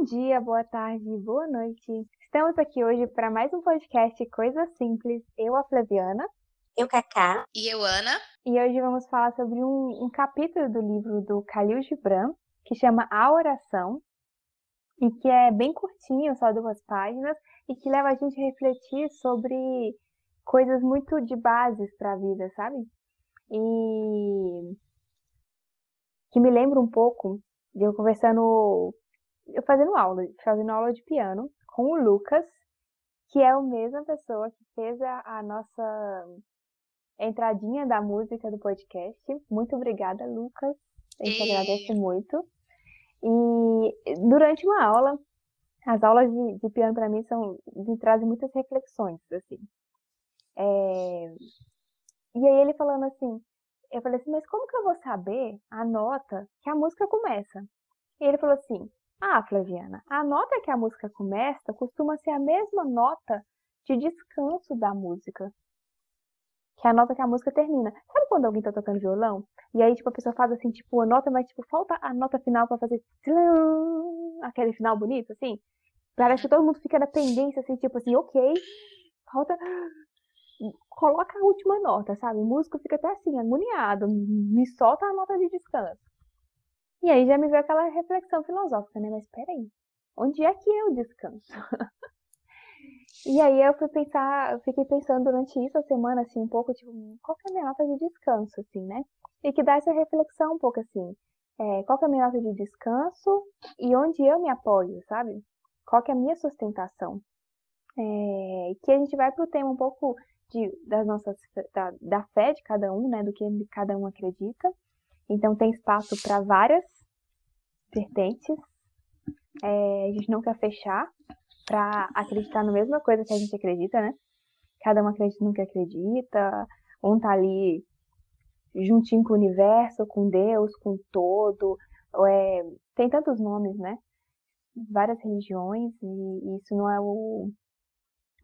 Bom dia, boa tarde, boa noite. Estamos aqui hoje para mais um podcast Coisa Simples. Eu, a Flaviana. Eu, Cacá. E eu, Ana. E hoje vamos falar sobre um, um capítulo do livro do Khalil Gibran, que chama A Oração, e que é bem curtinho, só duas páginas, e que leva a gente a refletir sobre coisas muito de bases para a vida, sabe? E que me lembra um pouco de eu conversando eu fazendo aula, fazendo aula de piano com o Lucas, que é a mesma pessoa que fez a, a nossa entradinha da música do podcast. Muito obrigada, Lucas. A gente e... agradece muito. E durante uma aula, as aulas de, de piano para mim são me trazem muitas reflexões, assim. É... E aí ele falando assim, eu falei assim, mas como que eu vou saber a nota que a música começa? E ele falou assim, ah, Flaviana, a nota que a música começa costuma ser a mesma nota de descanso da música. Que é a nota que a música termina. Sabe quando alguém tá tocando violão? E aí, tipo, a pessoa faz assim, tipo, a nota, mas, tipo, falta a nota final para fazer aquele final bonito, assim? Parece que todo mundo fica na pendência, assim, tipo assim, ok, falta. Coloca a última nota, sabe? O músico fica até assim, agoniado, me solta a nota de descanso. E aí já me veio aquela reflexão filosófica, né? Mas peraí, onde é que eu descanso? e aí eu fui pensar, eu fiquei pensando durante isso a semana, assim, um pouco, tipo, qual que é a minha nota de descanso, assim, né? E que dá essa reflexão um pouco assim, é, qual que é a minha nota de descanso e onde eu me apoio, sabe? Qual que é a minha sustentação? É, que a gente vai pro tema um pouco de, das nossas, da, da fé de cada um, né? Do que cada um acredita então tem espaço para várias vertentes. É, a gente não quer fechar para acreditar na mesma coisa que a gente acredita, né? Cada um acredita no que acredita, um tá ali juntinho com o universo, com Deus, com todo. É, tem tantos nomes, né? Várias religiões, e isso não é o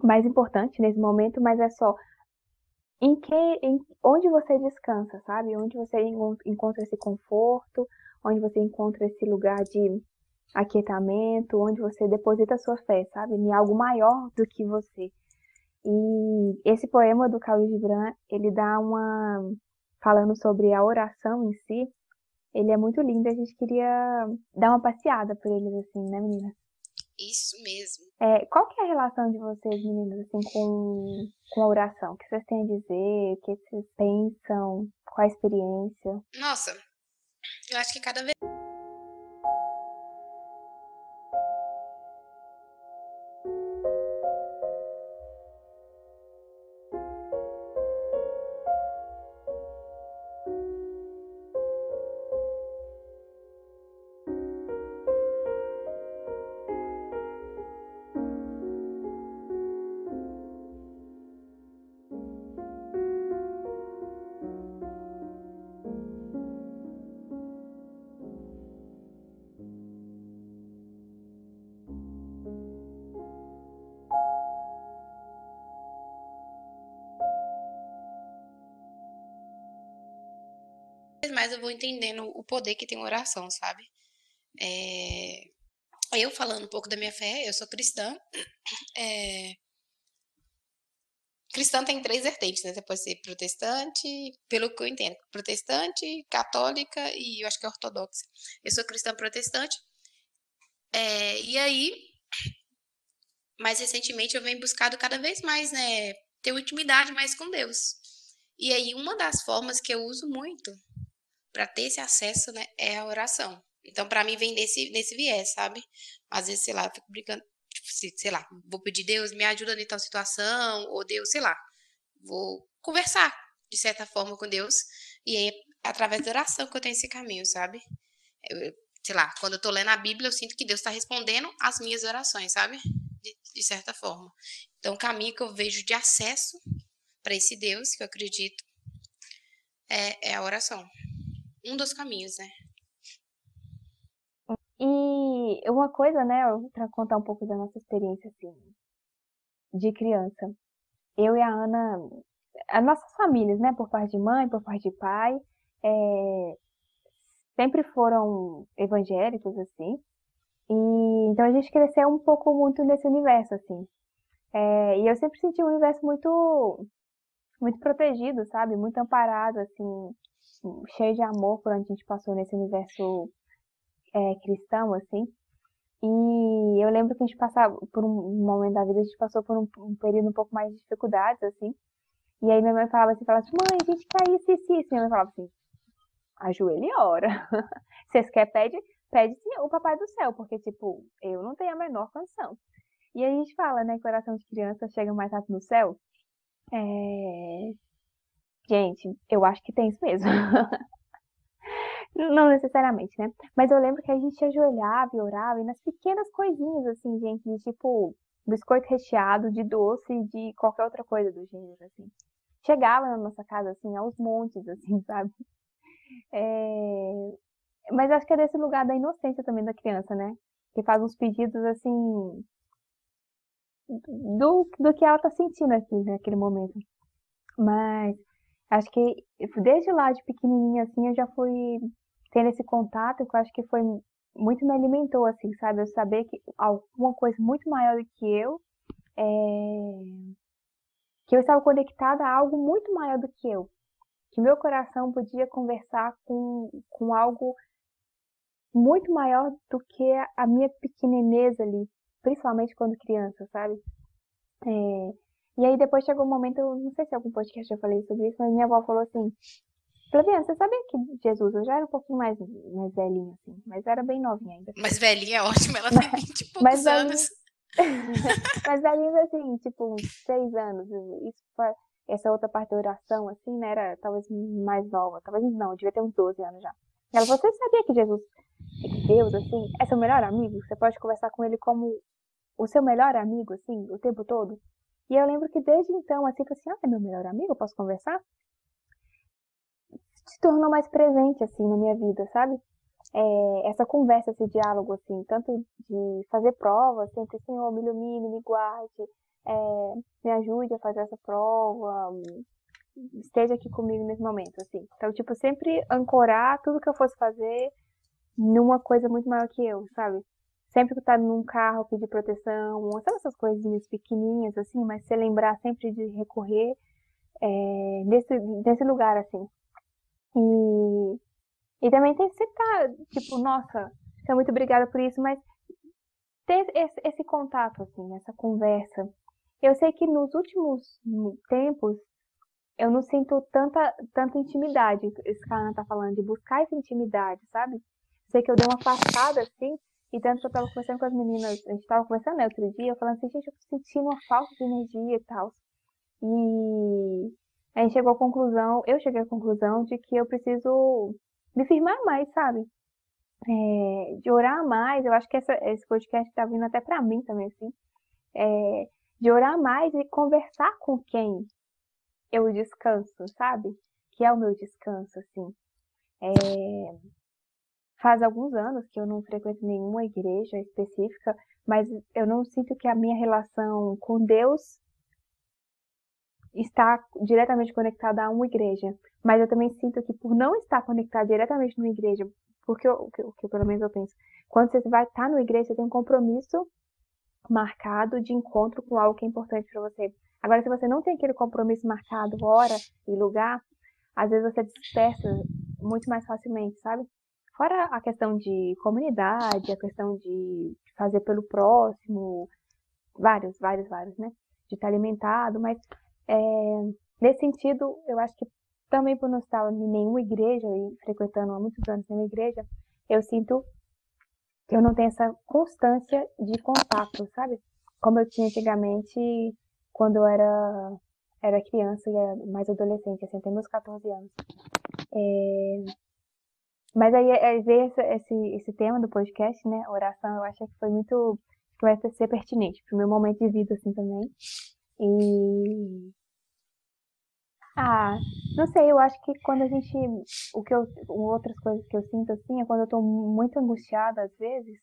mais importante nesse momento, mas é só em que, em, onde você descansa, sabe? Onde você encontra esse conforto, onde você encontra esse lugar de aquietamento, onde você deposita sua fé, sabe? Em algo maior do que você. E esse poema do Khalil Gibran, ele dá uma falando sobre a oração em si, ele é muito lindo, a gente queria dar uma passeada por eles assim, né, meninas? Isso mesmo. É, qual que é a relação de vocês, meninas, assim, com, com a oração? O que vocês têm a dizer? O que vocês pensam? Qual a experiência? Nossa, eu acho que cada vez mais eu vou entendendo o poder que tem oração, sabe? É... Eu falando um pouco da minha fé, eu sou cristã. É... Cristã tem três vertentes, né? Você pode ser protestante, pelo que eu entendo, protestante, católica e eu acho que é ortodoxa. Eu sou cristã protestante. É... E aí, mais recentemente, eu venho buscado cada vez mais, né? Ter intimidade mais com Deus. E aí, uma das formas que eu uso muito para ter esse acesso, né, é a oração. Então, para mim, vem nesse, nesse viés, sabe? Às vezes, sei lá, eu fico brincando, tipo, sei lá, vou pedir Deus, me ajuda em tal situação, ou Deus, sei lá, vou conversar, de certa forma, com Deus, e aí, através da oração que eu tenho esse caminho, sabe? Eu, sei lá, quando eu tô lendo a Bíblia, eu sinto que Deus está respondendo as minhas orações, sabe? De, de certa forma. Então, o caminho que eu vejo de acesso para esse Deus, que eu acredito, é, é a oração um dos caminhos, né? E uma coisa, né, para contar um pouco da nossa experiência assim, de criança. Eu e a Ana, as nossas famílias, né, por parte de mãe, por parte de pai, é, sempre foram evangélicos assim. E então a gente cresceu um pouco muito nesse universo, assim. É, e eu sempre senti um universo muito, muito protegido, sabe? Muito amparado, assim, cheio de amor por onde a gente passou nesse universo é, cristão, assim. E eu lembro que a gente passava, por um momento da vida, a gente passou por um, um período um pouco mais de dificuldades, assim. E aí minha mãe falava assim, falava assim, mãe, a gente quer isso, isso, isso. Minha mãe falava assim, ajoelha e ora. Vocês querem, pede, pede sim, o papai do céu, porque, tipo, eu não tenho a menor condição. E a gente fala, né, que oração de criança chega mais rápido no céu. É... Gente, eu acho que tem isso mesmo. Não necessariamente, né? Mas eu lembro que a gente ajoelhava e orava, e nas pequenas coisinhas, assim, gente, de tipo biscoito recheado, de doce, de qualquer outra coisa do gênero, assim. Chegava na nossa casa, assim, aos montes, assim, sabe? É... Mas acho que é desse lugar da inocência também da criança, né? Que faz uns pedidos, assim, do, do que ela tá sentindo aqui, naquele momento. Mas acho que desde lá de pequenininha, assim, eu já fui tendo esse contato, que eu acho que foi muito me alimentou, assim, sabe? Eu saber que alguma coisa muito maior do que eu, é... que eu estava conectada a algo muito maior do que eu. Que meu coração podia conversar com, com algo muito maior do que a minha pequenez ali, principalmente quando criança, sabe? É... E aí depois chegou um momento, não sei se algum podcast eu falei sobre isso, mas minha avó falou assim, Flaviana, você sabia que Jesus, eu já era um pouquinho mais, mais velhinha, assim, mas era bem novinha ainda. Mas velhinha é ótimo, ela tem 20 e poucos mas, anos. mas velhinha, assim, tipo, uns 6 anos. Isso foi, essa outra parte da oração, assim, né, era talvez mais nova. Talvez não, devia ter uns 12 anos já. Ela, você sabia que Jesus, que Deus, assim, é seu melhor amigo? Você pode conversar com ele como o seu melhor amigo, assim, o tempo todo? E eu lembro que desde então, assim, assim, ah, é meu melhor amigo, posso conversar? se tornou mais presente, assim, na minha vida, sabe? É, essa conversa, esse diálogo, assim, tanto de fazer prova, sempre, Senhor, me ilumine, me guarde, é, me ajude a fazer essa prova, esteja aqui comigo nesse momento, assim. Então, tipo, sempre ancorar tudo que eu fosse fazer numa coisa muito maior que eu, sabe? Sempre que tá num carro, pedir proteção, sabe essas coisinhas pequenininhas, assim, mas você lembrar sempre de recorrer é, nesse, lugar, assim. E, e também tem que citar, tipo, nossa, é muito obrigada por isso, mas ter esse, esse contato, assim, essa conversa. Eu sei que nos últimos tempos eu não sinto tanta, tanta intimidade, esse cara tá falando, de buscar essa intimidade, sabe? Sei que eu dei uma afastada, assim, e tanto que eu tava conversando com as meninas, a gente tava conversando né, outro dia, falando assim, gente, eu tô sentindo uma falta de energia e tal. E a gente chegou à conclusão, eu cheguei à conclusão de que eu preciso me firmar mais, sabe? É, de orar mais, eu acho que essa, esse podcast tá vindo até para mim também, assim. É, de orar mais e conversar com quem eu descanso, sabe? Que é o meu descanso, assim. É, faz alguns anos que eu não frequento nenhuma igreja específica, mas eu não sinto que a minha relação com Deus está diretamente conectada a uma igreja. Mas eu também sinto que por não estar conectado diretamente numa igreja, porque o que, que pelo menos eu penso, quando você vai estar numa igreja, você tem um compromisso marcado de encontro com algo que é importante para você. Agora, se você não tem aquele compromisso marcado, hora e lugar, às vezes você dispersa muito mais facilmente, sabe? Fora a questão de comunidade, a questão de fazer pelo próximo, vários, vários, vários, né? De estar alimentado, mas é, nesse sentido, eu acho que também por não estar em nenhuma igreja e frequentando há muitos anos nenhuma igreja, eu sinto que eu não tenho essa constância de contato, sabe? Como eu tinha antigamente quando eu era, era criança e mais adolescente, assim, até meus 14 anos. É, mas aí, aí ver esse, esse, tema do podcast, né, oração, eu acho que foi muito, que vai ser pertinente pro meu momento de vida, assim, também. E. Ah, não sei, eu acho que quando a gente. O que eu. Outras coisas que eu sinto assim é quando eu tô muito angustiada, às vezes.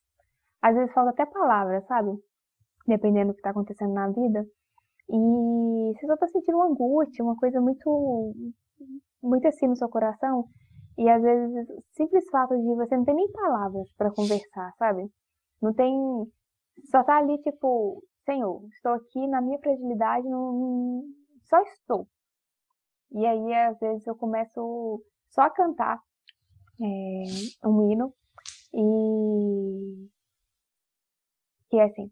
Às vezes falta até palavras, sabe? Dependendo do que tá acontecendo na vida. E você só tá sentindo uma angústia, uma coisa muito. Muito assim no seu coração. E às vezes, simples fato de você não ter nem palavras para conversar, sabe? Não tem. Só tá ali, tipo, Senhor, estou aqui na minha fragilidade, não, só estou. E aí, às vezes, eu começo só a cantar é, um hino e. que é assim.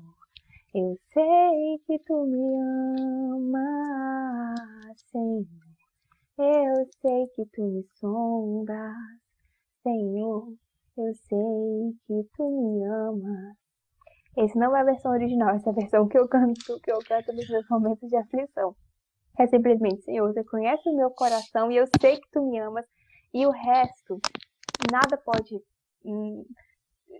Eu sei que tu me amas, Senhor. Eu sei que tu me sondas, Senhor. Eu sei que tu me amas. Esse não é a versão original, essa é a versão que eu canto, que eu canto nos meus momentos de aflição. É simplesmente, Senhor, você conhece o meu coração e eu sei que tu me amas. E o resto, nada pode hum,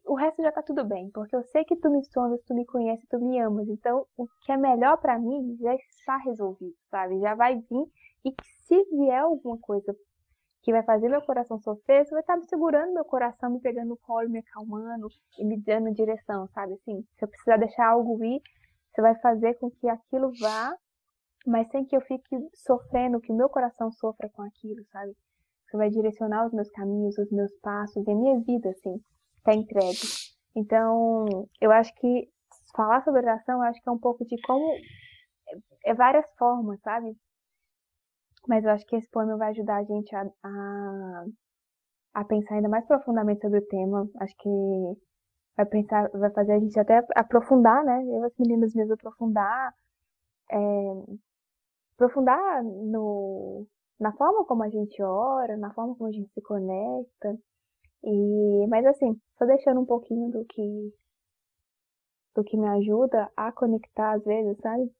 o resto já tá tudo bem, porque eu sei que tu me sondas, tu me conheces, tu me amas. Então, o que é melhor para mim já está resolvido, sabe? Já vai vir e se vier alguma coisa que vai fazer meu coração sofrer, você vai estar me segurando meu coração, me pegando no colo, me acalmando e me dando direção, sabe? Assim, se eu precisar deixar algo ir, você vai fazer com que aquilo vá, mas sem que eu fique sofrendo, que o meu coração sofra com aquilo, sabe? Você vai direcionar os meus caminhos, os meus passos, a minha vida, assim está entregue. Então, eu acho que falar sobre oração, eu acho que é um pouco de como. É várias formas, sabe? Mas eu acho que esse poema vai ajudar a gente a, a, a pensar ainda mais profundamente sobre o tema. Acho que vai pensar, vai fazer a gente até aprofundar, né? Eu as meninas mesmo aprofundar, é, aprofundar no, na forma como a gente ora, na forma como a gente se conecta. E, mas assim, só deixando um pouquinho do que do que me ajuda a conectar às vezes, sabe?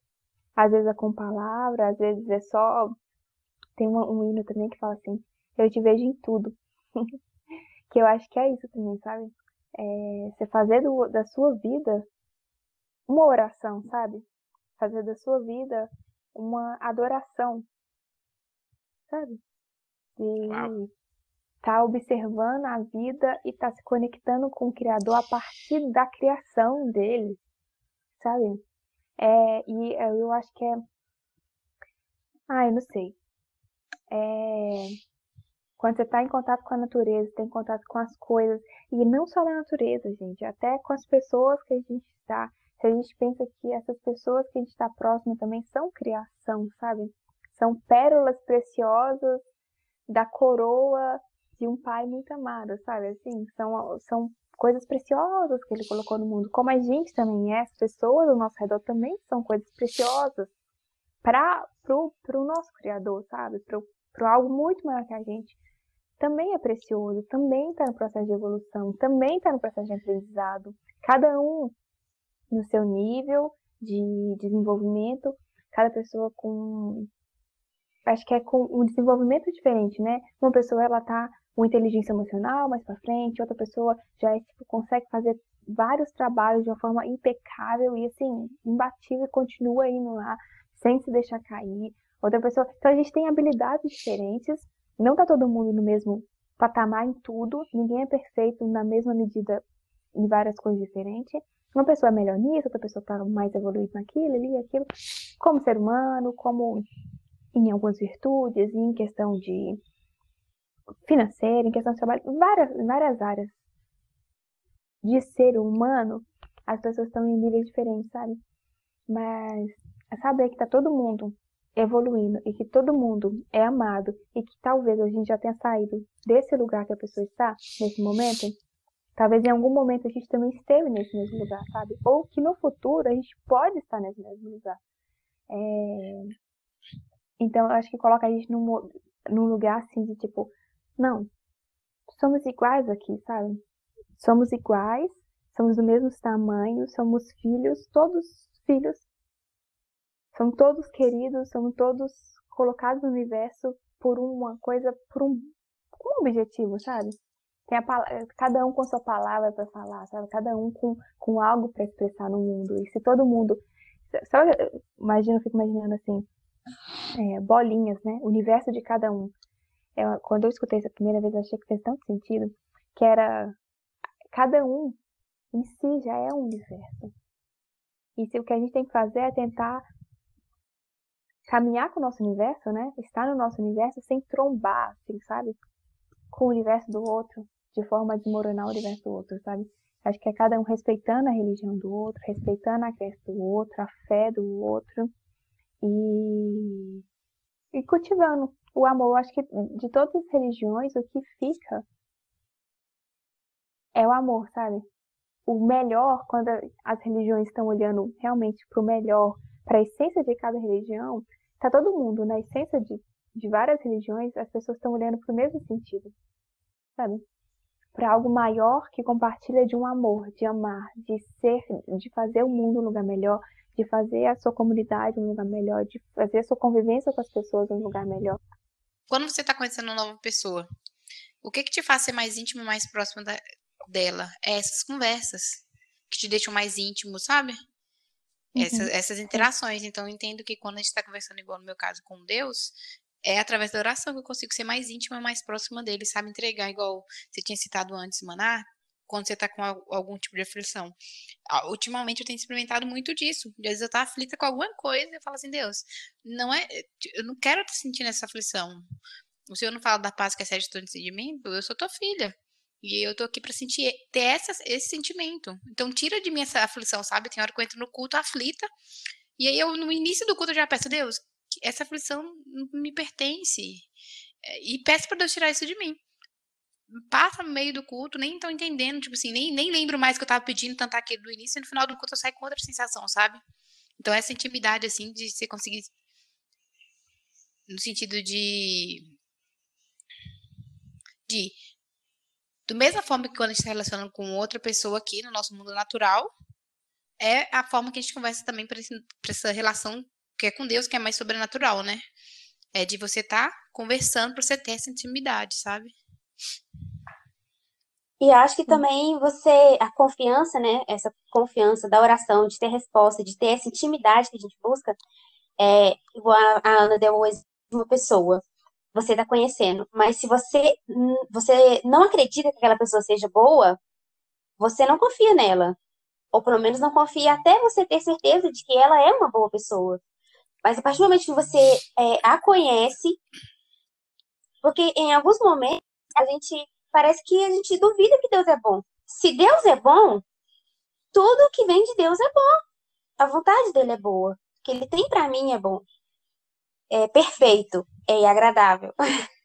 Às vezes é com palavra, às vezes é só. Tem um, um hino também que fala assim, eu te vejo em tudo. que eu acho que é isso também, sabe? É, você fazer do, da sua vida uma oração, sabe? Fazer da sua vida uma adoração, sabe? De, está observando a vida e está se conectando com o Criador a partir da criação dele, sabe? É, e eu acho que é. Ah, eu não sei. É... Quando você está em contato com a natureza, está em contato com as coisas, e não só na natureza, gente, até com as pessoas que a gente está. Se a gente pensa que essas pessoas que a gente está próximo também são criação, sabe? São pérolas preciosas da coroa de um pai muito amado, sabe? Assim, são, são coisas preciosas que ele colocou no mundo. Como a gente também é, as pessoas ao nosso redor também são coisas preciosas para pro, pro nosso Criador, sabe? Pro, pro algo muito maior que a gente. Também é precioso, também está no processo de evolução, também está no processo de aprendizado. Cada um no seu nível de desenvolvimento, cada pessoa com acho que é com um desenvolvimento diferente, né? Uma pessoa ela tá com inteligência emocional mais para frente, outra pessoa já é, tipo, consegue fazer vários trabalhos de uma forma impecável e assim, imbatível e continua indo lá sem se deixar cair. Outra pessoa, então a gente tem habilidades diferentes, não tá todo mundo no mesmo patamar em tudo, ninguém é perfeito na mesma medida em várias coisas diferentes. Uma pessoa é melhor nisso, outra pessoa está mais evoluída naquilo, ali, aquilo. Como ser humano, como em algumas virtudes, em questão de financeira, em questão de trabalho, várias, várias áreas de ser humano, as pessoas estão em níveis diferentes, sabe? Mas é saber que tá todo mundo evoluindo e que todo mundo é amado e que talvez a gente já tenha saído desse lugar que a pessoa está nesse momento, talvez em algum momento a gente também esteve nesse mesmo lugar, sabe? Ou que no futuro a gente pode estar nesse mesmo lugar. É... Então, eu acho que coloca a gente num, num lugar assim de tipo, não, somos iguais aqui, sabe? Somos iguais, somos do mesmo tamanho, somos filhos, todos filhos. Somos todos queridos, somos todos colocados no universo por uma coisa, por um, um objetivo, sabe? tem a, cada um com sua palavra para falar, sabe? Cada um com, com algo para expressar no mundo. E se todo mundo. Só, imagina, eu fico imaginando assim, é, bolinhas, né? O universo de cada um. Eu, quando eu escutei essa primeira vez, eu achei que fez tanto sentido, que era cada um em si já é um universo. E se, o que a gente tem que fazer é tentar caminhar com o nosso universo, né? Estar no nosso universo sem trombar, assim, sabe? Com o universo do outro, de forma a desmoronar o universo do outro, sabe? Acho que é cada um respeitando a religião do outro, respeitando a crença do outro, a fé do outro e, e cultivando o amor. Acho que de todas as religiões, o que fica é o amor, sabe? O melhor, quando as religiões estão olhando realmente para o melhor, para a essência de cada religião, tá todo mundo na essência de, de várias religiões, as pessoas estão olhando para o mesmo sentido, sabe? Para algo maior que compartilha de um amor, de amar, de ser, de fazer o mundo um lugar melhor, de fazer a sua comunidade um lugar melhor, de fazer a sua convivência com as pessoas um lugar melhor. Quando você está conhecendo uma nova pessoa, o que que te faz ser mais íntimo e mais próximo da, dela? É essas conversas que te deixam mais íntimo, sabe? Uhum. Essas, essas interações. Então, eu entendo que quando a gente está conversando, igual no meu caso, com Deus, é através da oração que eu consigo ser mais íntima, mais próxima dele, sabe? Entregar, igual você tinha citado antes, Maná, quando você está com algum tipo de aflição. Ultimamente eu tenho experimentado muito disso. Às vezes eu estou aflita com alguma coisa e eu falo assim, Deus, não é, eu não quero estar sentindo essa aflição. O Senhor não fala da paz que é sede de mim? Eu sou tua filha. E eu tô aqui para sentir, ter essa, esse sentimento. Então, tira de mim essa aflição, sabe? Tem hora que eu entro no culto aflita. E aí, eu, no início do culto, eu já peço, Deus, essa aflição me pertence. É, e peço para Deus tirar isso de mim. Passa no meio do culto, nem estão entendendo, tipo assim, nem, nem lembro mais que eu tava pedindo tanto aquele do início, e no final do culto eu saio com outra sensação, sabe? Então, essa intimidade, assim, de você conseguir. No sentido de. De do mesma forma que quando a gente está relacionando com outra pessoa aqui no nosso mundo natural, é a forma que a gente conversa também para essa relação que é com Deus, que é mais sobrenatural, né? É de você estar tá conversando para você ter essa intimidade, sabe? E acho que também você, a confiança, né? Essa confiança da oração, de ter resposta, de ter essa intimidade que a gente busca, é igual a Ana deu exemplo de uma pessoa você está conhecendo. Mas se você, você não acredita que aquela pessoa seja boa, você não confia nela. Ou pelo menos não confia até você ter certeza de que ela é uma boa pessoa. Mas a partir do momento que você é, a conhece, porque em alguns momentos a gente parece que a gente duvida que Deus é bom. Se Deus é bom, tudo que vem de Deus é bom. A vontade dele é boa. O que ele tem para mim é bom é, perfeito e agradável.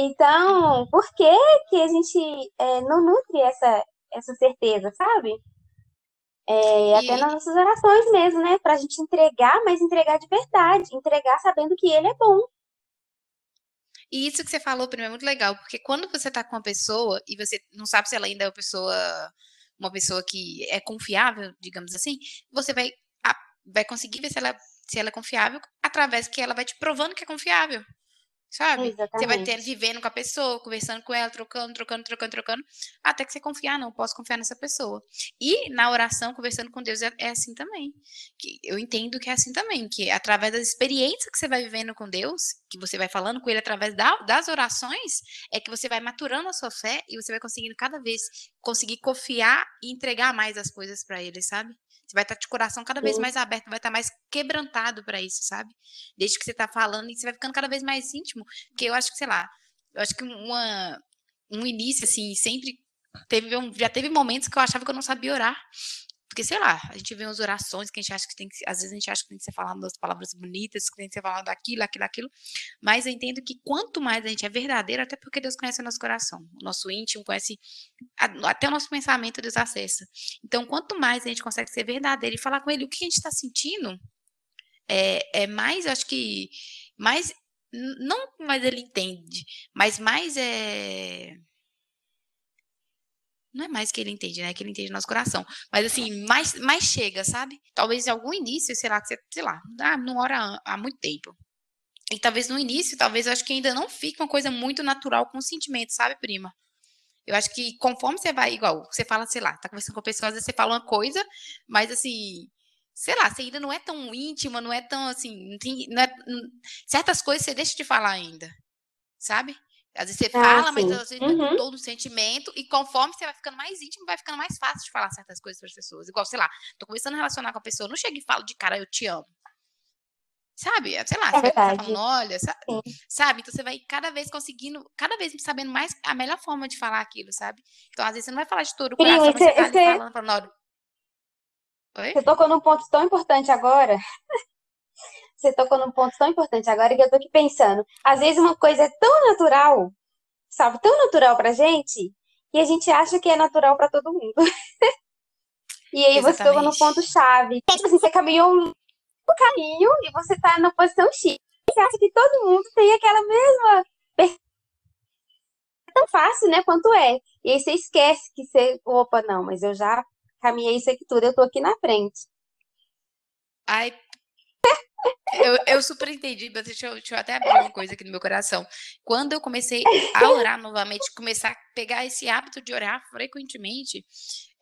Então, por que, que a gente é, não nutre essa, essa certeza, sabe? É. Até nas nossas orações mesmo, né? Pra gente entregar, mas entregar de verdade. Entregar sabendo que ele é bom. E isso que você falou, primeiro, é muito legal, porque quando você tá com uma pessoa e você não sabe se ela ainda é uma pessoa, uma pessoa que é confiável, digamos assim, você vai, vai conseguir ver se ela se ela é confiável, através que ela vai te provando que é confiável. Sabe? Exatamente. Você vai ter vivendo com a pessoa, conversando com ela, trocando, trocando, trocando, trocando, até que você confiar, não, posso confiar nessa pessoa. E na oração, conversando com Deus, é, é assim também. Que eu entendo que é assim também, que através das experiências que você vai vivendo com Deus, que você vai falando com Ele através da, das orações, é que você vai maturando a sua fé e você vai conseguindo cada vez conseguir confiar e entregar mais as coisas para Ele, sabe? Você vai estar tá de coração cada vez mais aberto, vai estar tá mais quebrantado para isso, sabe? Desde que você está falando e você vai ficando cada vez mais íntimo. Porque eu acho que, sei lá, eu acho que uma, um início, assim, sempre teve um, já teve momentos que eu achava que eu não sabia orar. Porque, sei lá, a gente vê umas orações que a gente acha que tem que. Às vezes a gente acha que tem que ser falando das palavras bonitas, que tem que ser falando daquilo, aquilo, aquilo. Mas eu entendo que quanto mais a gente é verdadeiro, até porque Deus conhece o nosso coração, o nosso íntimo, conhece. Até o nosso pensamento Deus acessa. Então, quanto mais a gente consegue ser verdadeiro e falar com Ele o que a gente está sentindo, é, é mais, eu acho que. Mais. Não mais ele entende, mas mais é não é mais que ele entende, né? Que ele entende nosso coração. Mas assim, mais, mais chega, sabe? Talvez em algum início, sei lá, sei lá, ah, não ora há muito tempo. E talvez no início, talvez eu acho que ainda não fique uma coisa muito natural com o sentimento, sabe, prima? Eu acho que conforme você vai, igual, você fala, sei lá, tá conversando com a pessoa, às vezes você fala uma coisa, mas assim, sei lá, você ainda não é tão íntima, não é tão assim, não tem, não é, certas coisas você deixa de falar ainda, sabe? Às vezes você ah, fala, mas às vezes uhum. todo o sentimento, e conforme você vai ficando mais íntimo, vai ficando mais fácil de falar certas coisas para as pessoas. Igual, sei lá, tô começando a relacionar com a pessoa, não chego e falo de cara, eu te amo. Sabe? Sei lá, é você vai falando, olha, sabe? sabe? Então você vai cada vez conseguindo, cada vez sabendo mais a melhor forma de falar aquilo, sabe? Então, às vezes, você não vai falar de todo o coração, Sim, mas você, tá ali falando, falando, Oi? Você tocou num ponto tão importante agora. Você tocou num ponto tão importante agora que eu tô aqui pensando. Às vezes uma coisa é tão natural, sabe, tão natural pra gente, e a gente acha que é natural para todo mundo. e aí Exatamente. você tocou no ponto chave. Tipo assim, você caminhou um caminho e você tá na posição X. Você acha que todo mundo tem aquela mesma é tão fácil, né, quanto é. E aí você esquece que você, opa, não, mas eu já caminhei isso aqui tudo, eu tô aqui na frente. Ai, eu, eu super entendi, mas deixa eu, deixa eu até abrir uma coisa aqui no meu coração. Quando eu comecei a orar novamente, começar a pegar esse hábito de orar frequentemente,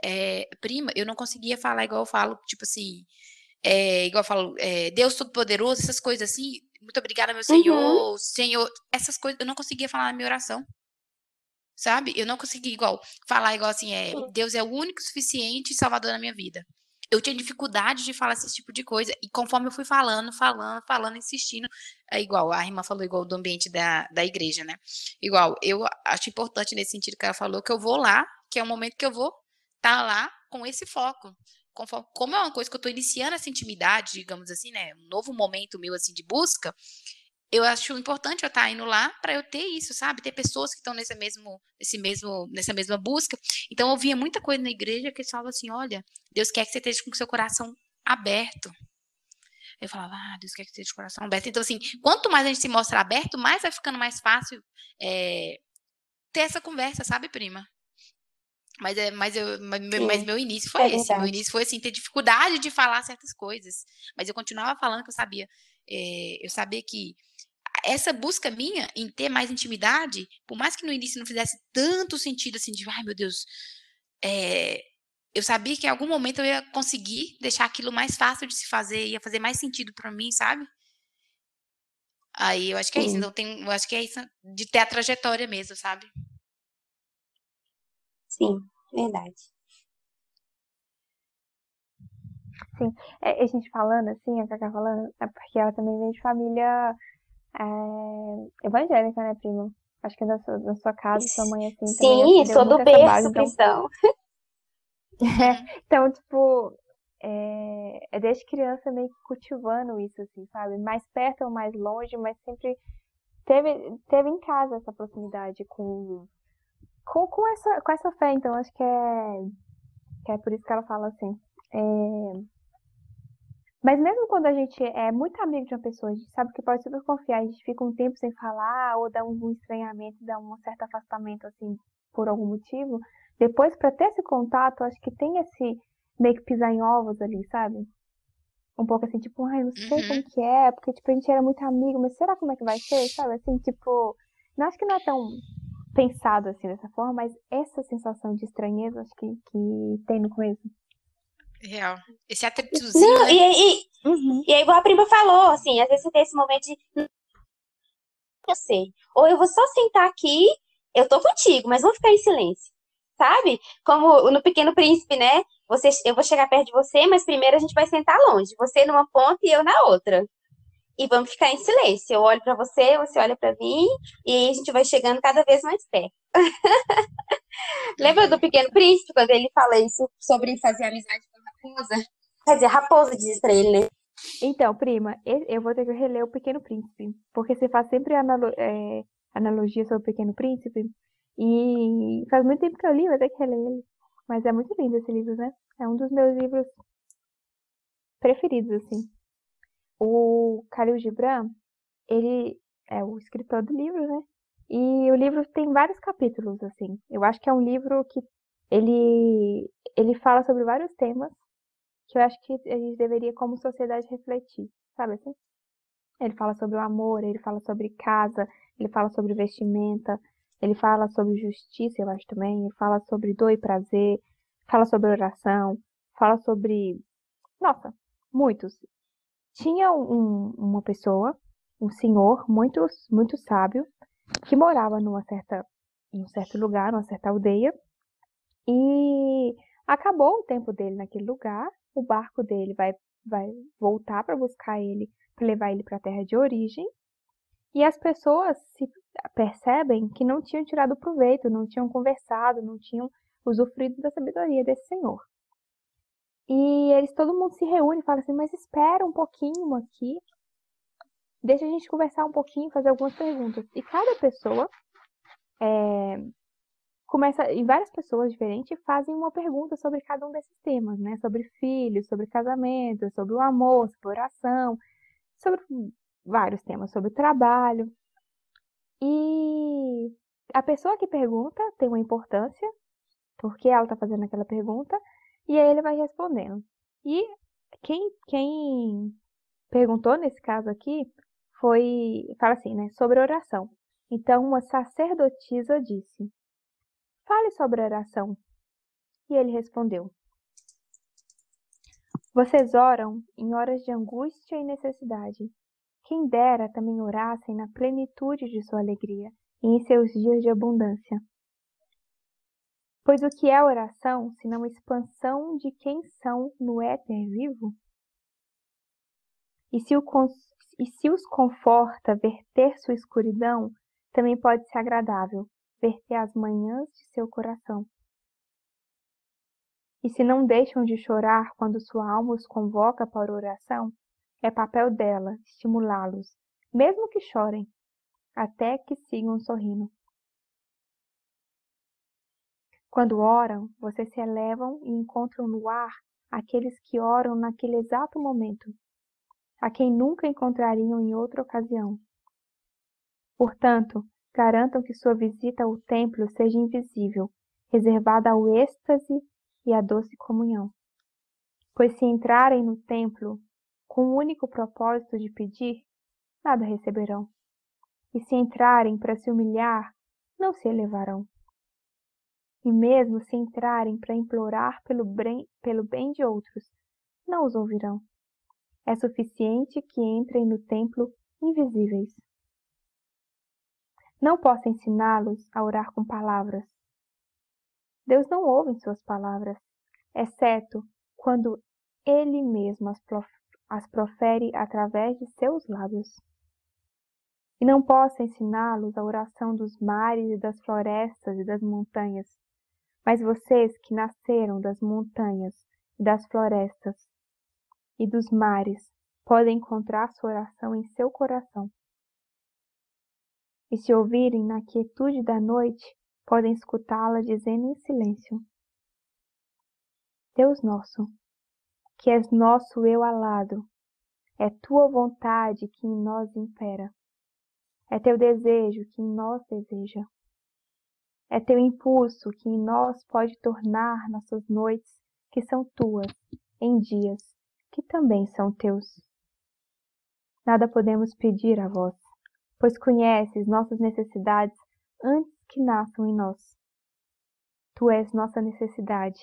é, prima, eu não conseguia falar igual eu falo, tipo assim, é, igual eu falo, é, Deus Todo-Poderoso, essas coisas assim, muito obrigada, meu Senhor, uhum. Senhor, essas coisas, eu não conseguia falar na minha oração. Sabe? Eu não conseguia igual, falar igual assim, é, Deus é o único suficiente e salvador na minha vida eu tinha dificuldade de falar esse tipo de coisa. E conforme eu fui falando, falando, falando, insistindo, é igual, a irmã falou igual do ambiente da, da igreja, né? Igual, eu acho importante nesse sentido que ela falou, que eu vou lá, que é o momento que eu vou estar tá lá com esse foco. Conforme, como é uma coisa que eu estou iniciando essa intimidade, digamos assim, né? Um novo momento meu, assim, de busca, eu acho importante eu estar tá indo lá para eu ter isso, sabe? Ter pessoas que estão nesse mesmo, nesse mesmo, nessa mesma busca. Então eu via muita coisa na igreja que eles falavam assim: olha, Deus quer que você esteja com o seu coração aberto. Eu falava, ah, Deus quer que você esteja com o coração aberto. Então, assim, quanto mais a gente se mostra aberto, mais vai ficando mais fácil é, ter essa conversa, sabe, prima? Mas, é, mas, eu, mas, mas meu início foi é esse. Verdade. Meu início foi assim, ter dificuldade de falar certas coisas. Mas eu continuava falando que eu sabia. É, eu sabia que essa busca minha em ter mais intimidade, por mais que no início não fizesse tanto sentido assim, de ai meu Deus, é, eu sabia que em algum momento eu ia conseguir deixar aquilo mais fácil de se fazer, ia fazer mais sentido para mim, sabe? Aí eu acho que é isso. Então tem, eu acho que é isso de ter a trajetória mesmo, sabe? Sim, verdade. Sim, é, a gente falando assim, a Cacá falando, é porque ela também vem de família é, evangélica, né, primo? Acho que na sua, na sua casa, sua mãe, assim, Sim, sou do berço base, então... cristão. então, tipo, é, é desde criança meio que cultivando isso, assim, sabe? Mais perto ou mais longe, mas sempre teve, teve em casa essa proximidade com, com, com, essa, com essa fé. Então, acho que é, que é por isso que ela fala assim. É, mas mesmo quando a gente é muito amigo de uma pessoa, a gente sabe que pode super confiar, a gente fica um tempo sem falar, ou dá um estranhamento, dá um certo afastamento, assim, por algum motivo, depois para ter esse contato, acho que tem esse meio que pisar em ovos ali, sabe? Um pouco assim, tipo, ai, não sei uhum. como que é, porque, tipo, a gente era muito amigo, mas será como é que vai ser, sabe? Assim, tipo, não acho que não é tão pensado assim dessa forma, mas essa sensação de estranheza acho que, que tem no começo. Real. Esse atritozinho. Não, né? e, e, uhum. e aí, igual a prima falou, assim, às vezes você tem esse momento de. Eu sei. Ou eu vou só sentar aqui, eu tô contigo, mas vou ficar em silêncio. Sabe? Como no Pequeno Príncipe, né? Você, eu vou chegar perto de você, mas primeiro a gente vai sentar longe. Você numa ponta e eu na outra. E vamos ficar em silêncio. Eu olho para você, você olha para mim, e a gente vai chegando cada vez mais perto. Lembra do Pequeno Príncipe, quando ele fala isso sobre fazer amizade raposa. Quer dizer, raposa diz pra ele, né? Então, prima, eu vou ter que reler O Pequeno Príncipe. Porque você faz sempre analo é, analogia sobre O Pequeno Príncipe. E faz muito tempo que eu li, vou ter que reler ele. Mas é muito lindo esse livro, né? É um dos meus livros preferidos, assim. O Khalil Gibran, ele é o escritor do livro, né? E o livro tem vários capítulos, assim. Eu acho que é um livro que ele, ele fala sobre vários temas que eu acho que a gente deveria, como sociedade, refletir, sabe assim? Ele fala sobre o amor, ele fala sobre casa, ele fala sobre vestimenta, Ele fala sobre justiça, eu acho também. Ele fala sobre dor e prazer. Fala sobre oração. Fala sobre. Nossa, muitos. Tinha um, uma pessoa, um senhor muito, muito sábio, que morava numa certa, em certo lugar, numa certa aldeia. E acabou o tempo dele naquele lugar. O barco dele vai, vai voltar para buscar ele, para levar ele para a terra de origem. E as pessoas se percebem que não tinham tirado proveito, não tinham conversado, não tinham usufruído da sabedoria desse Senhor. E eles, todo mundo se reúne e fala assim, mas espera um pouquinho aqui, deixa a gente conversar um pouquinho, fazer algumas perguntas. E cada pessoa é, começa, e várias pessoas diferentes fazem uma pergunta sobre cada um desses temas, né? Sobre filhos, sobre casamento, sobre o amor, sobre oração, sobre vários temas, sobre trabalho. E a pessoa que pergunta tem uma importância, porque ela está fazendo aquela pergunta, e aí ele vai respondendo. E quem, quem perguntou nesse caso aqui foi, fala assim, né, sobre oração. Então, uma sacerdotisa disse: Fale sobre oração. E ele respondeu: Vocês oram em horas de angústia e necessidade. Quem dera também orassem na plenitude de sua alegria e em seus dias de abundância. Pois o que é oração, senão expansão de quem são no éter vivo? E se, o, e se os conforta verter sua escuridão, também pode ser agradável, verter as manhãs de seu coração. E se não deixam de chorar quando sua alma os convoca para oração, é papel dela estimulá-los, mesmo que chorem, até que sigam sorrindo. Quando oram, vocês se elevam e encontram no ar aqueles que oram naquele exato momento, a quem nunca encontrariam em outra ocasião. Portanto, garantam que sua visita ao templo seja invisível, reservada ao êxtase e à doce comunhão. Pois se entrarem no templo com o único propósito de pedir, nada receberão. E se entrarem para se humilhar, não se elevarão. E mesmo se entrarem para implorar pelo bem, pelo bem de outros, não os ouvirão. É suficiente que entrem no templo invisíveis. Não posso ensiná-los a orar com palavras. Deus não ouve suas palavras, exceto quando Ele mesmo as as profere através de seus lábios. E não posso ensiná-los a oração dos mares e das florestas e das montanhas, mas vocês que nasceram das montanhas e das florestas e dos mares podem encontrar sua oração em seu coração. E se ouvirem na quietude da noite, podem escutá-la dizendo em silêncio: Deus nosso, que és nosso eu alado. É tua vontade que em nós impera. É teu desejo que em nós deseja. É teu impulso que em nós pode tornar nossas noites, que são tuas, em dias que também são teus. Nada podemos pedir a vós, pois conheces nossas necessidades antes que nasçam em nós. Tu és nossa necessidade,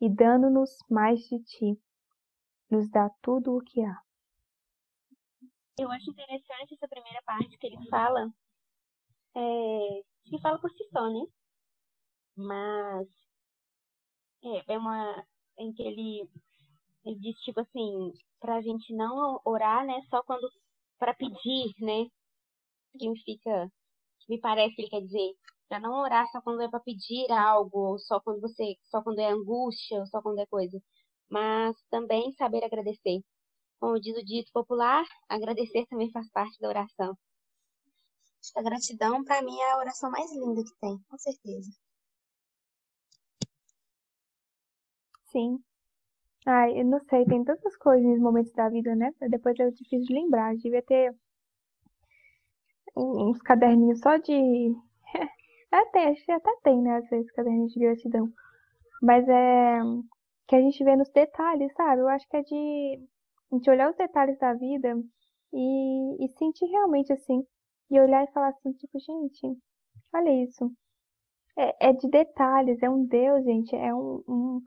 e dando-nos mais de ti, nos dá tudo o que há. Eu acho interessante essa primeira parte que ele fala, é, que fala por si só, né? Mas é, é uma em que ele, ele diz tipo assim, pra gente não orar, né, só quando para pedir, né? Significa, me parece que ele quer dizer, para não orar só quando é para pedir algo, ou só quando você, só quando é angústia, ou só quando é coisa mas também saber agradecer. Como diz o dito popular, agradecer também faz parte da oração. Que a gratidão, para mim, é a oração mais linda que tem, com certeza. Sim. Ai, eu não sei, tem tantas coisas nos momentos da vida, né? Depois é difícil de lembrar. Devia ter uns caderninhos só de. até, acho que até tem, né? Às vezes, caderninhos de gratidão. Mas é que a gente vê nos detalhes, sabe? Eu acho que é de a gente olhar os detalhes da vida e, e sentir realmente assim. E olhar e falar assim, tipo, gente, Olha isso. É, é de detalhes, é um Deus, gente, é um, um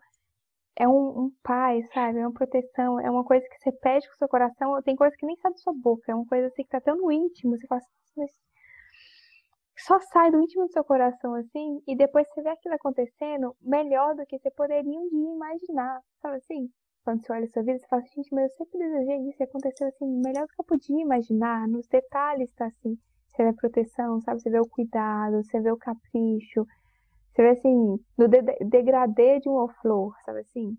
é um, um, pai, sabe? É uma proteção, é uma coisa que você pede com o seu coração, tem coisa que nem sai da sua boca, é uma coisa assim que tá tão íntimo, você fala assim, só sai do íntimo do seu coração assim, e depois você vê aquilo acontecendo melhor do que você poderia um dia imaginar, sabe assim? Quando você olha a sua vida, você fala assim, gente, mas eu sempre desejei isso e aconteceu assim, melhor do que eu podia imaginar, nos detalhes tá assim. Você vê a proteção, sabe? Você vê o cuidado, você vê o capricho, você vê assim, no de degradê de uma flor, sabe assim?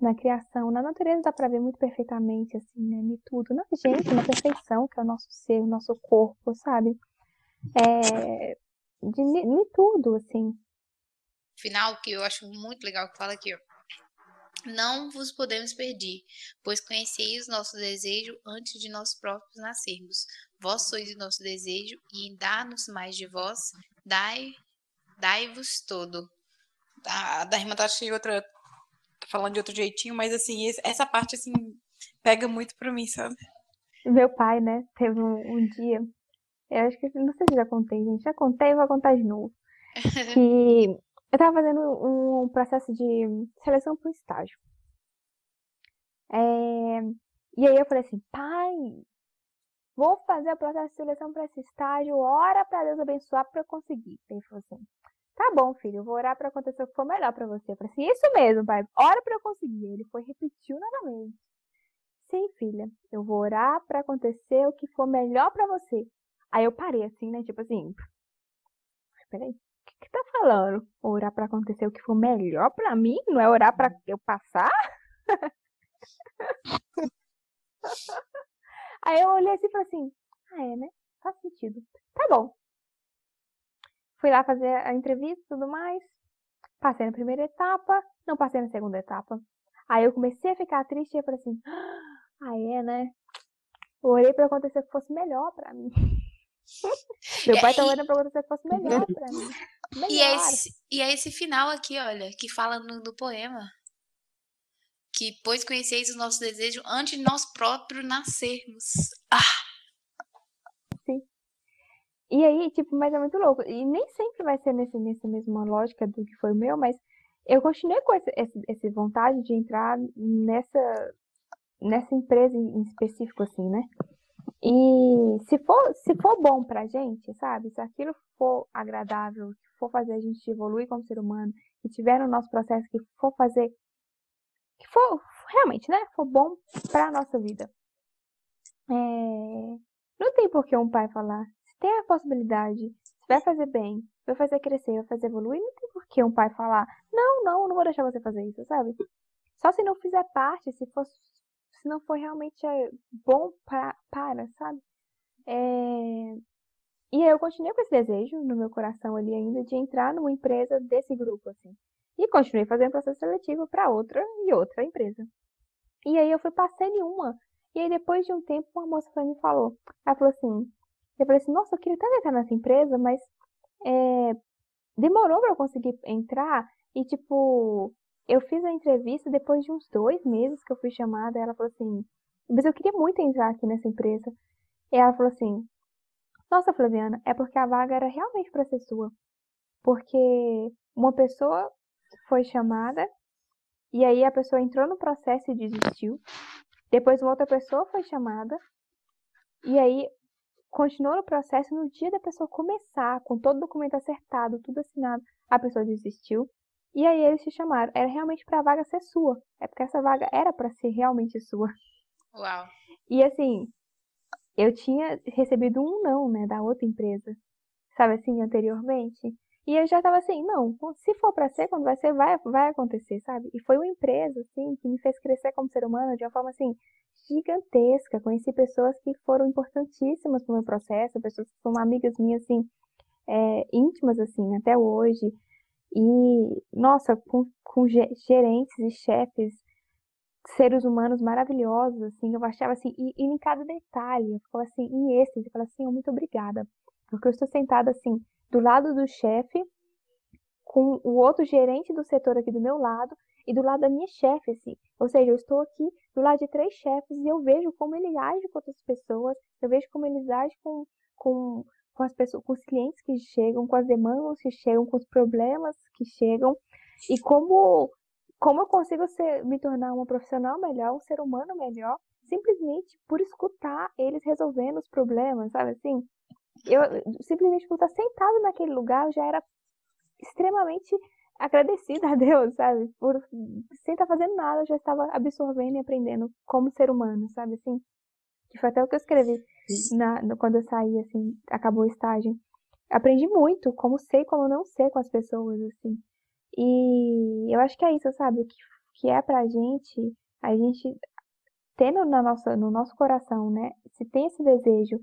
Na criação, na natureza dá pra ver muito perfeitamente, assim, né? Em tudo. Na gente, na perfeição, que é o nosso ser, o nosso corpo, sabe? É, de, em tudo, assim. Final, que eu acho muito legal que fala aqui, ó. Não vos podemos perder, pois conheceis o nosso desejo antes de nós próprios nascermos. Vós sois o nosso desejo, e dá-nos mais de vós, dai Dai-vos todo. A, da irmã tá cheia outra. Tá falando de outro jeitinho, mas assim, essa parte assim pega muito pra mim, sabe? Meu pai, né, teve um, um dia. Eu acho que não sei se já contei, gente. Já contei, vou contar de novo. que eu tava fazendo um processo de seleção para o estágio. É... E aí eu falei assim, pai, vou fazer o processo de seleção para esse estágio, ora para Deus abençoar para eu conseguir. Ele falou assim, Tá bom, filho, eu vou orar para acontecer o que for melhor para você. Eu falei assim, isso mesmo, pai, ora para eu conseguir. Ele foi repetiu novamente. Sim, filha, eu vou orar para acontecer o que for melhor para você. Aí eu parei assim, né, tipo assim, peraí, o que, que tá falando? Orar para acontecer o que for melhor para mim? Não é orar para eu passar? Aí eu olhei assim e falei assim, ah, é, né? Faz sentido. Tá bom. Fui lá fazer a entrevista e tudo mais. Passei na primeira etapa, não passei na segunda etapa. Aí eu comecei a ficar triste e eu falei assim, ah, é, né? Eu orei pra acontecer que fosse melhor pra mim. Meu pai tá orando pra acontecer que fosse melhor pra mim. Melhor. E, é esse, e é esse final aqui, olha, que fala no, do poema. Que, pois conheceis o nosso desejo antes de nós próprios nascermos. Ah! E aí, tipo, mas é muito louco. E nem sempre vai ser nesse, nessa mesma lógica do que foi o meu, mas eu continuei com esse, esse, esse vontade de entrar nessa, nessa empresa em específico, assim, né? E se for, se for bom pra gente, sabe? Se aquilo for agradável, que for fazer a gente evoluir como ser humano, que tiver no nosso processo, que for fazer, for realmente, né? For bom pra nossa vida. É... Não tem por que um pai falar, tem a possibilidade, se vai fazer bem, vai fazer crescer, vai fazer evoluir, não tem por que um pai falar, não, não, não vou deixar você fazer isso, sabe? Só se não fizer parte, se for, se não for realmente é, bom pra, para, sabe? É... E aí eu continuei com esse desejo no meu coração ali ainda de entrar numa empresa desse grupo, assim. E continuei fazendo processo seletivo para outra e outra empresa. E aí eu fui passando em uma. E aí depois de um tempo uma moça foi me falou. Ela falou assim, eu falei assim, nossa, eu queria tanto entrar nessa empresa, mas é, demorou para eu conseguir entrar. E, tipo, eu fiz a entrevista depois de uns dois meses que eu fui chamada. Ela falou assim, mas eu queria muito entrar aqui nessa empresa. E ela falou assim, nossa, Flaviana, é porque a vaga era realmente para ser sua. Porque uma pessoa foi chamada, e aí a pessoa entrou no processo e desistiu. Depois uma outra pessoa foi chamada, e aí continuou no processo no dia da pessoa começar, com todo o documento acertado, tudo assinado, a pessoa desistiu. E aí eles te chamaram. Era realmente para a vaga ser sua. É porque essa vaga era para ser realmente sua. Uau. E assim, eu tinha recebido um não, né, da outra empresa. Sabe assim, anteriormente. E eu já tava assim, não, se for para ser, quando vai ser, vai, vai acontecer, sabe? E foi uma empresa, assim, que me fez crescer como ser humano de uma forma, assim, gigantesca. Conheci pessoas que foram importantíssimas no meu processo, pessoas que são amigas minhas, assim, é, íntimas, assim, até hoje. E, nossa, com, com gerentes e chefes, seres humanos maravilhosos, assim, eu achava assim, e, e em cada detalhe, eu ficava assim, em êxtase, eu falava assim, oh, muito obrigada. Porque eu estou sentada, assim, do lado do chefe, com o outro gerente do setor aqui do meu lado, e do lado da minha chefe, assim. Ou seja, eu estou aqui do lado de três chefes e eu vejo como ele age com outras pessoas, eu vejo como eles agem com, com, com as pessoas, com os clientes que chegam, com as demandas que chegam, com os problemas que chegam e como como eu consigo ser, me tornar uma profissional melhor, um ser humano melhor, simplesmente por escutar eles resolvendo os problemas, sabe assim? Eu simplesmente por estar sentado naquele lugar, eu já era extremamente agradecida a Deus, sabe? Por sem estar fazendo nada, eu já estava absorvendo e aprendendo como ser humano, sabe assim? Que foi até o que eu escrevi na, no, quando eu saí, assim, acabou o estágio. Aprendi muito como sei, como não ser com as pessoas, assim. E eu acho que é isso, sabe? O que, que é pra gente, a gente tendo na nossa, no nosso coração, né? Se tem esse desejo,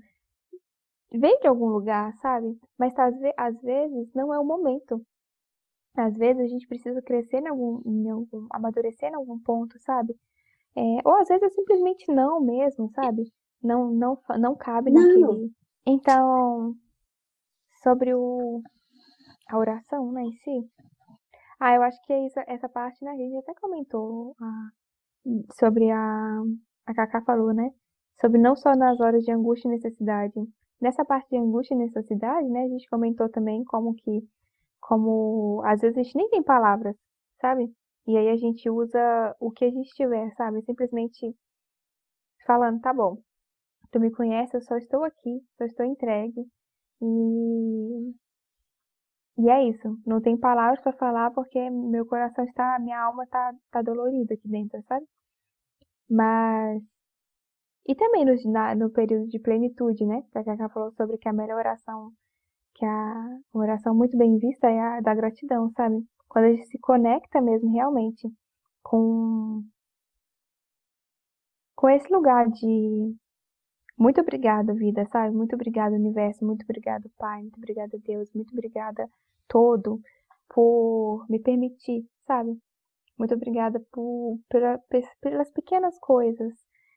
vem de algum lugar, sabe? Mas às, às vezes não é o momento. Às vezes a gente precisa crescer em algum, em algum amadurecer em algum ponto, sabe? É, ou às vezes é simplesmente não mesmo, sabe? Não, não, não cabe Não. naquele. Então, sobre o, a oração, né, em si. Ah, eu acho que é isso, essa parte, né, a gente até comentou ah, sobre a, a Cacá falou, né? Sobre não só nas horas de angústia e necessidade. Nessa parte de angústia e necessidade, né, a gente comentou também como que, como às vezes a gente nem tem palavras, sabe? E aí a gente usa o que a gente tiver, sabe? Simplesmente falando, tá bom, tu me conhece, eu só estou aqui, só estou entregue. E e é isso. Não tem palavras para falar porque meu coração está, minha alma está tá dolorida aqui dentro, sabe? Mas e também no, na, no período de plenitude, né? Que a Cacá falou sobre que a melhor oração, que a oração muito bem vista é a da gratidão, sabe? Quando a gente se conecta mesmo realmente com com esse lugar de muito obrigada, vida, sabe? Muito obrigada, universo. Muito obrigada, Pai. Muito obrigada, Deus. Muito obrigada, todo, por me permitir, sabe? Muito obrigada por, pela, pelas pequenas coisas.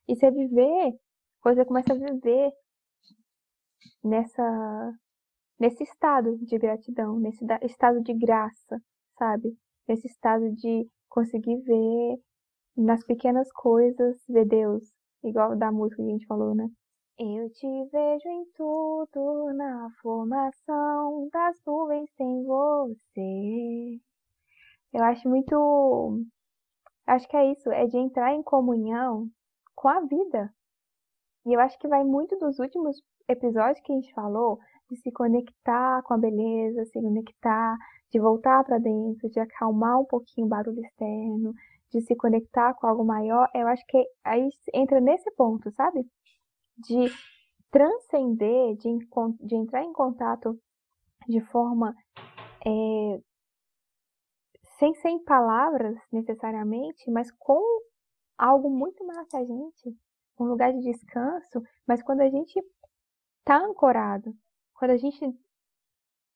E você viver, coisa começa a viver nessa, nesse estado de gratidão, nesse estado de graça, sabe? Nesse estado de conseguir ver nas pequenas coisas, ver Deus. Igual da música que a gente falou, né? Eu te vejo em tudo, na formação das nuvens tem você. Eu acho muito. Acho que é isso, é de entrar em comunhão com a vida. E eu acho que vai muito dos últimos episódios que a gente falou, de se conectar com a beleza, se conectar, de voltar para dentro, de acalmar um pouquinho o barulho externo, de se conectar com algo maior. Eu acho que aí entra nesse ponto, sabe? de transcender, de, de entrar em contato de forma é, sem sem palavras necessariamente, mas com algo muito que a gente, um lugar de descanso, mas quando a gente está ancorado, quando a gente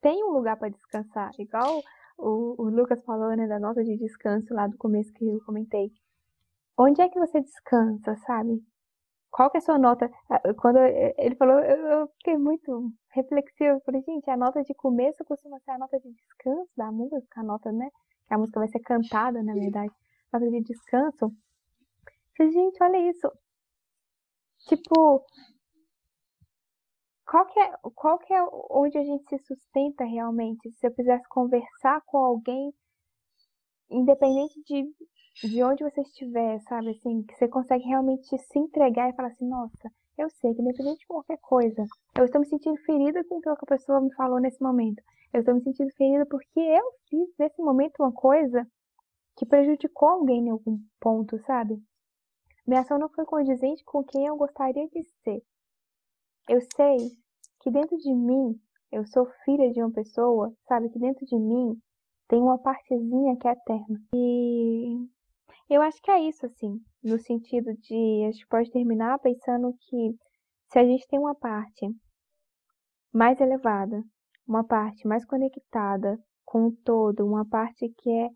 tem um lugar para descansar, igual o, o, Lucas falou, né, da nota de descanso lá do começo que eu comentei. Onde é que você descansa, sabe? qual que é a sua nota? Ah, quando ele falou, eu fiquei muito reflexiva. falei, gente, a nota de começo costuma ser a nota de descanso da música, a nota, né? Que a música vai ser cantada, na verdade. A nota de descanso. Falei, gente, olha isso. Tipo, qual que é, qual que é onde a gente se sustenta realmente? Se eu quisesse conversar com alguém, independente de de onde você estiver, sabe, assim, que você consegue realmente se entregar e falar assim, nossa, eu sei que independente de qualquer coisa, eu estou me sentindo ferida com o que a pessoa me falou nesse momento. Eu estou me sentindo ferida porque eu fiz nesse momento uma coisa que prejudicou alguém em algum ponto, sabe? Minha ação não foi condizente com quem eu gostaria de ser. Eu sei que dentro de mim, eu sou filha de uma pessoa, sabe? Que dentro de mim tem uma partezinha que é eterna. E eu acho que é isso, assim, no sentido de a gente pode terminar pensando que se a gente tem uma parte mais elevada, uma parte mais conectada com o todo, uma parte que é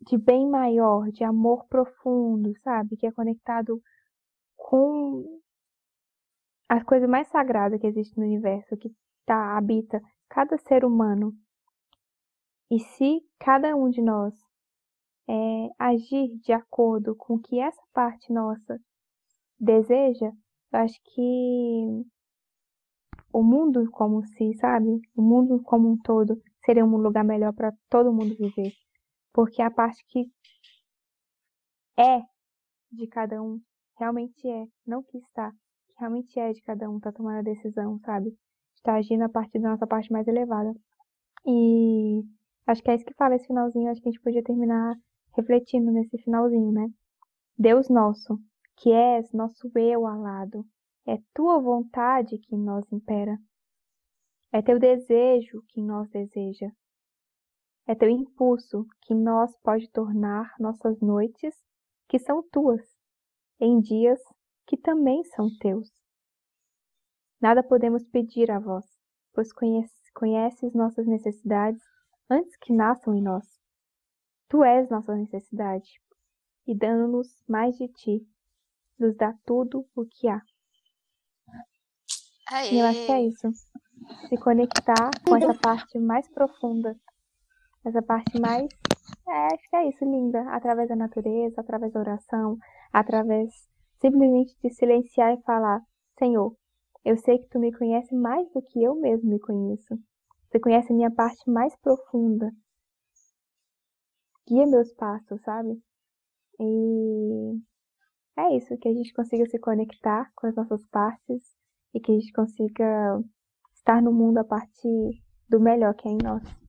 de bem maior, de amor profundo, sabe? Que é conectado com as coisas mais sagradas que existem no universo, que tá, habita cada ser humano. E se cada um de nós é, agir de acordo com o que essa parte nossa deseja, eu acho que o mundo como se, sabe? O mundo como um todo seria um lugar melhor para todo mundo viver. Porque a parte que é de cada um, realmente é, não que está, que realmente é de cada um, tá tomando a decisão, sabe? Está agindo a partir da nossa parte mais elevada. E acho que é isso que fala esse finalzinho, acho que a gente podia terminar refletindo nesse finalzinho, né? Deus nosso, que és nosso eu alado, é tua vontade que em nós impera. É teu desejo que em nós deseja. É teu impulso que em nós pode tornar nossas noites, que são tuas, em dias que também são teus. Nada podemos pedir a vós, pois conheces nossas necessidades antes que nasçam em nós. Tu és nossa necessidade, e dando-nos mais de ti, nos dá tudo o que há. Aê. E eu acho que é isso. Se conectar com essa parte mais profunda, essa parte mais. É, acho que é isso, linda. Através da natureza, através da oração, através simplesmente de silenciar e falar: Senhor, eu sei que tu me conhece mais do que eu mesmo me conheço. Você conhece a minha parte mais profunda. Guia meus passos, sabe? E é isso, que a gente consiga se conectar com as nossas partes e que a gente consiga estar no mundo a partir do melhor que é em nós.